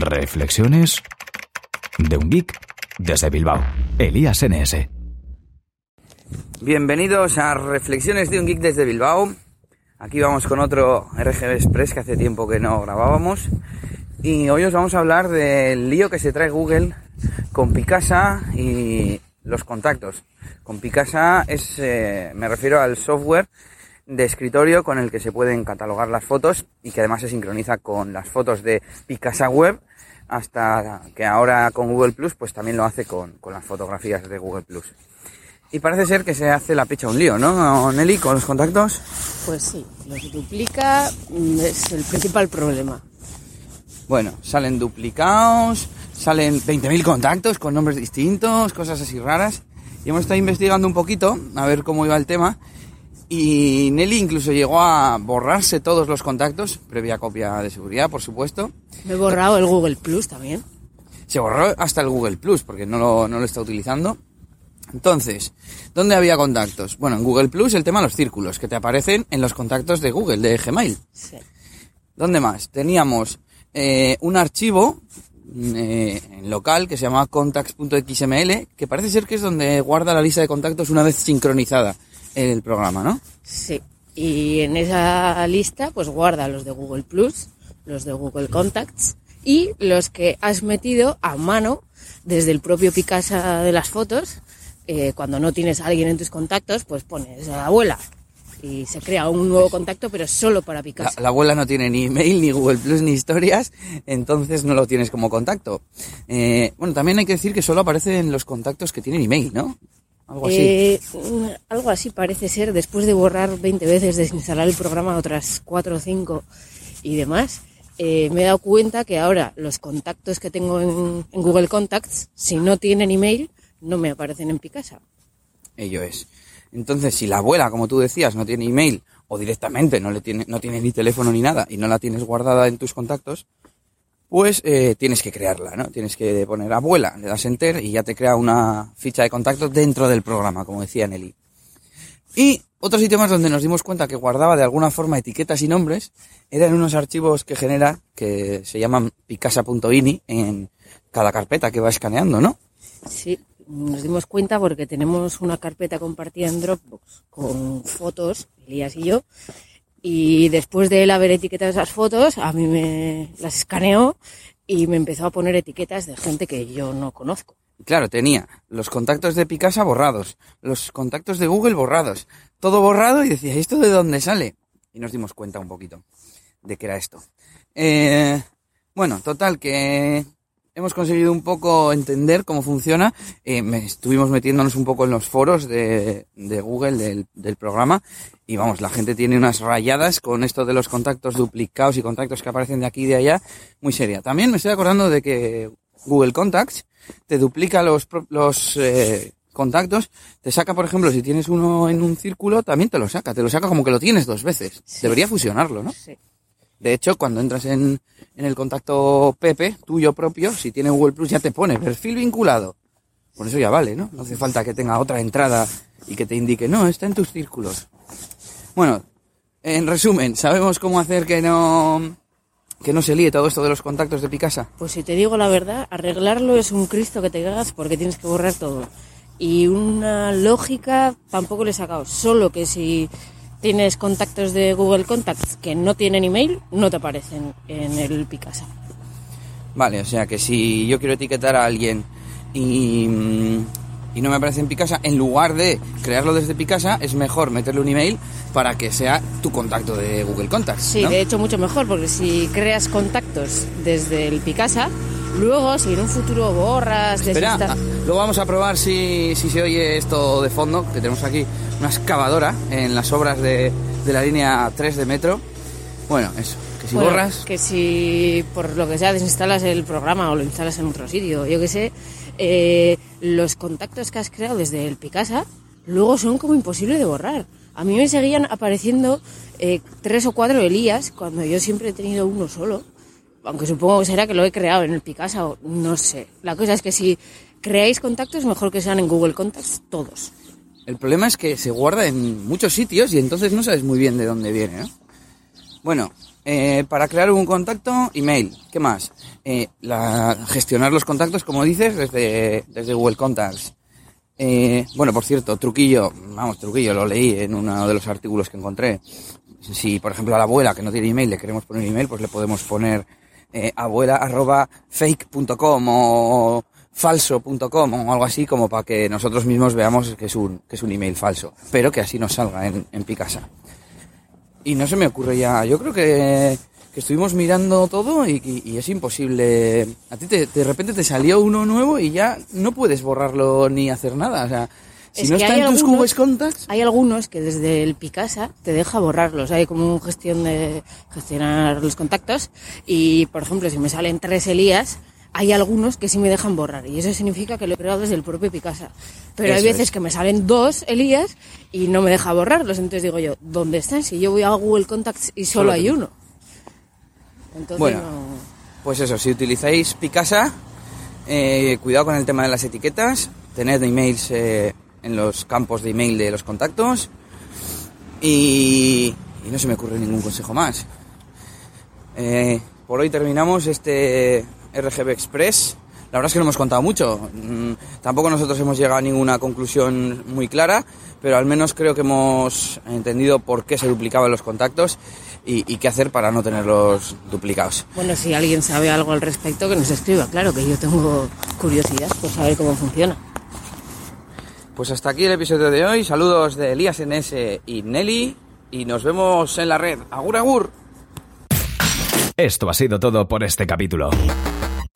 Reflexiones de un geek desde Bilbao. Elías NS. Bienvenidos a Reflexiones de un geek desde Bilbao. Aquí vamos con otro RGB Express que hace tiempo que no grabábamos. Y hoy os vamos a hablar del lío que se trae Google con Picasa y los contactos. Con Picasa es, eh, me refiero al software de escritorio con el que se pueden catalogar las fotos y que además se sincroniza con las fotos de Picasa Web hasta que ahora con Google Plus pues también lo hace con, con las fotografías de Google Plus. Y parece ser que se hace la picha un lío, ¿no, Nelly, con los contactos? Pues sí, los duplica mm, es el principal problema. Bueno, salen duplicados, salen 20.000 contactos con nombres distintos, cosas así raras. Y hemos estado investigando un poquito a ver cómo iba el tema. Y Nelly incluso llegó a borrarse todos los contactos, previa copia de seguridad, por supuesto. Me he borrado el Google Plus también. Se borró hasta el Google Plus, porque no lo, no lo está utilizando. Entonces, ¿dónde había contactos? Bueno, en Google Plus el tema de los círculos, que te aparecen en los contactos de Google, de Gmail. Sí. ¿Dónde más? Teníamos eh, un archivo eh, local que se llama contacts.xml, que parece ser que es donde guarda la lista de contactos una vez sincronizada el programa, ¿no? Sí. Y en esa lista pues guarda los de Google Plus, los de Google Contacts y los que has metido a mano desde el propio Picasa de las fotos. Eh, cuando no tienes a alguien en tus contactos, pues pones a la abuela y se crea un nuevo contacto, pero solo para La, Picasa. la abuela no tiene ni email, ni Google Plus, ni historias, entonces no lo tienes como contacto. Eh, bueno, también hay que decir que solo aparecen los contactos que tienen email, ¿no? Algo así. Eh, algo así parece ser, después de borrar 20 veces, desinstalar el programa otras 4 o 5 y demás, eh, me he dado cuenta que ahora los contactos que tengo en, en Google Contacts, si no tienen email, no me aparecen en Picasa. Ello es. Entonces, si la abuela, como tú decías, no tiene email o directamente no le tiene, no tiene ni teléfono ni nada y no la tienes guardada en tus contactos, pues eh, tienes que crearla, ¿no? Tienes que poner abuela, le das enter y ya te crea una ficha de contacto dentro del programa, como decía Nelly. Y otro sitio más donde nos dimos cuenta que guardaba de alguna forma etiquetas y nombres eran unos archivos que genera que se llaman picasa.ini en cada carpeta que va escaneando, ¿no? Sí, nos dimos cuenta porque tenemos una carpeta compartida en Dropbox con fotos, Elías y yo, y después de él haber etiquetado esas fotos, a mí me las escaneó y me empezó a poner etiquetas de gente que yo no conozco. Claro, tenía los contactos de Picasa borrados, los contactos de Google borrados, todo borrado y decía, ¿y esto de dónde sale? Y nos dimos cuenta un poquito de que era esto. Eh, bueno, total, que hemos conseguido un poco entender cómo funciona. Eh, me- estuvimos metiéndonos un poco en los foros de, de Google del, del programa y vamos, la gente tiene unas rayadas con esto de los contactos duplicados y contactos que aparecen de aquí y de allá, muy seria. También me estoy acordando de que Google Contacts te duplica los, los eh, contactos, te saca, por ejemplo, si tienes uno en un círculo, también te lo saca, te lo saca como que lo tienes dos veces. Sí. Debería fusionarlo, ¿no? Sí. De hecho, cuando entras en, en el contacto Pepe, tuyo propio, si tiene Google Plus ya te pone perfil vinculado. Por eso ya vale, ¿no? No hace falta que tenga otra entrada y que te indique, no, está en tus círculos. Bueno, en resumen, sabemos cómo hacer que no, que no se líe todo esto de los contactos de Picasa. Pues si te digo la verdad, arreglarlo es un Cristo que te cagas porque tienes que borrar todo. Y una lógica tampoco le he sacado. Solo que si tienes contactos de Google Contacts que no tienen email, no te aparecen en el Picasa. Vale, o sea que si yo quiero etiquetar a alguien y, mm, y no me aparece en Picasa, en lugar de crearlo desde Picasa, es mejor meterle un email para que sea tu contacto de Google Contacts. Sí, ¿no? de hecho mucho mejor porque si creas contactos desde el Picasa, luego si en un futuro borras, Espera, luego vamos a probar si, si se oye esto de fondo, que tenemos aquí una excavadora en las obras de, de la línea 3 de metro. Bueno, eso, que si Bueno, borras... Que si por lo que sea desinstalas el programa o lo instalas en otro sitio, yo qué sé, eh, los contactos que has creado desde el Picasa luego son como imposible de borrar. A mí me seguían apareciendo eh, tres o cuatro Elías cuando yo siempre he tenido uno solo. Aunque supongo que será que lo he creado en el Picasa o no sé. La cosa es que si creáis contactos, mejor que sean en Google Contacts todos. El problema es que se guarda en muchos sitios y entonces no sabes muy bien de dónde viene, ¿no? Bueno, Eh, para crear un contacto, email. ¿Qué más? Eh, la, gestionar los contactos, como dices, desde, desde Google Contacts. Eh, bueno, por cierto, truquillo, vamos, truquillo, lo leí en uno de los artículos que encontré. Si, por ejemplo, a la abuela que no tiene email le queremos poner email, pues le podemos poner abuela arroba fake.com o falso.com o algo así como para que nosotros mismos veamos que es un, que es un email falso, pero que así nos salga en, en Picasa. Y no se me ocurre ya, yo creo que, que estuvimos mirando todo y, y- y es imposible. A ti te- de repente te salió uno nuevo y ya no puedes borrarlo ni hacer nada. O sea, si Es no está en tus algunos- Google Contacts, Hay algunos que desde el Picasa te deja borrarlos. Hay como gestión de gestionar los contactos. Y, por ejemplo, si me salen tres Elías, hay algunos que sí me dejan borrar. Y eso significa que lo he creado desde el propio Picasa. Pero hay veces es. que me salen dos Elías y no me deja borrarlos. Entonces digo yo, ¿dónde están? Si yo voy a Google Contacts y solo, Solo hay uno. Entonces Bueno. no... pues eso, si utilizáis Picasa, eh, cuidado con el tema de las etiquetas, tened emails eh, en los campos de email de los contactos y, y no se me ocurre ningún consejo más. Eh, por hoy terminamos este RGB Express. La verdad es que no hemos contado mucho. Mm, tampoco nosotros hemos llegado a ninguna conclusión muy clara, pero al menos creo que hemos entendido por qué se duplicaban los contactos y, y qué hacer para no tenerlos duplicados. Bueno, si alguien sabe algo al respecto, que nos escriba. Claro que yo tengo curiosidad por saber cómo funciona. Pues hasta aquí el episodio de hoy. Saludos de Elías NS y Nelly. Y nos vemos en la red. Agur, agur. Esto ha sido todo por este capítulo.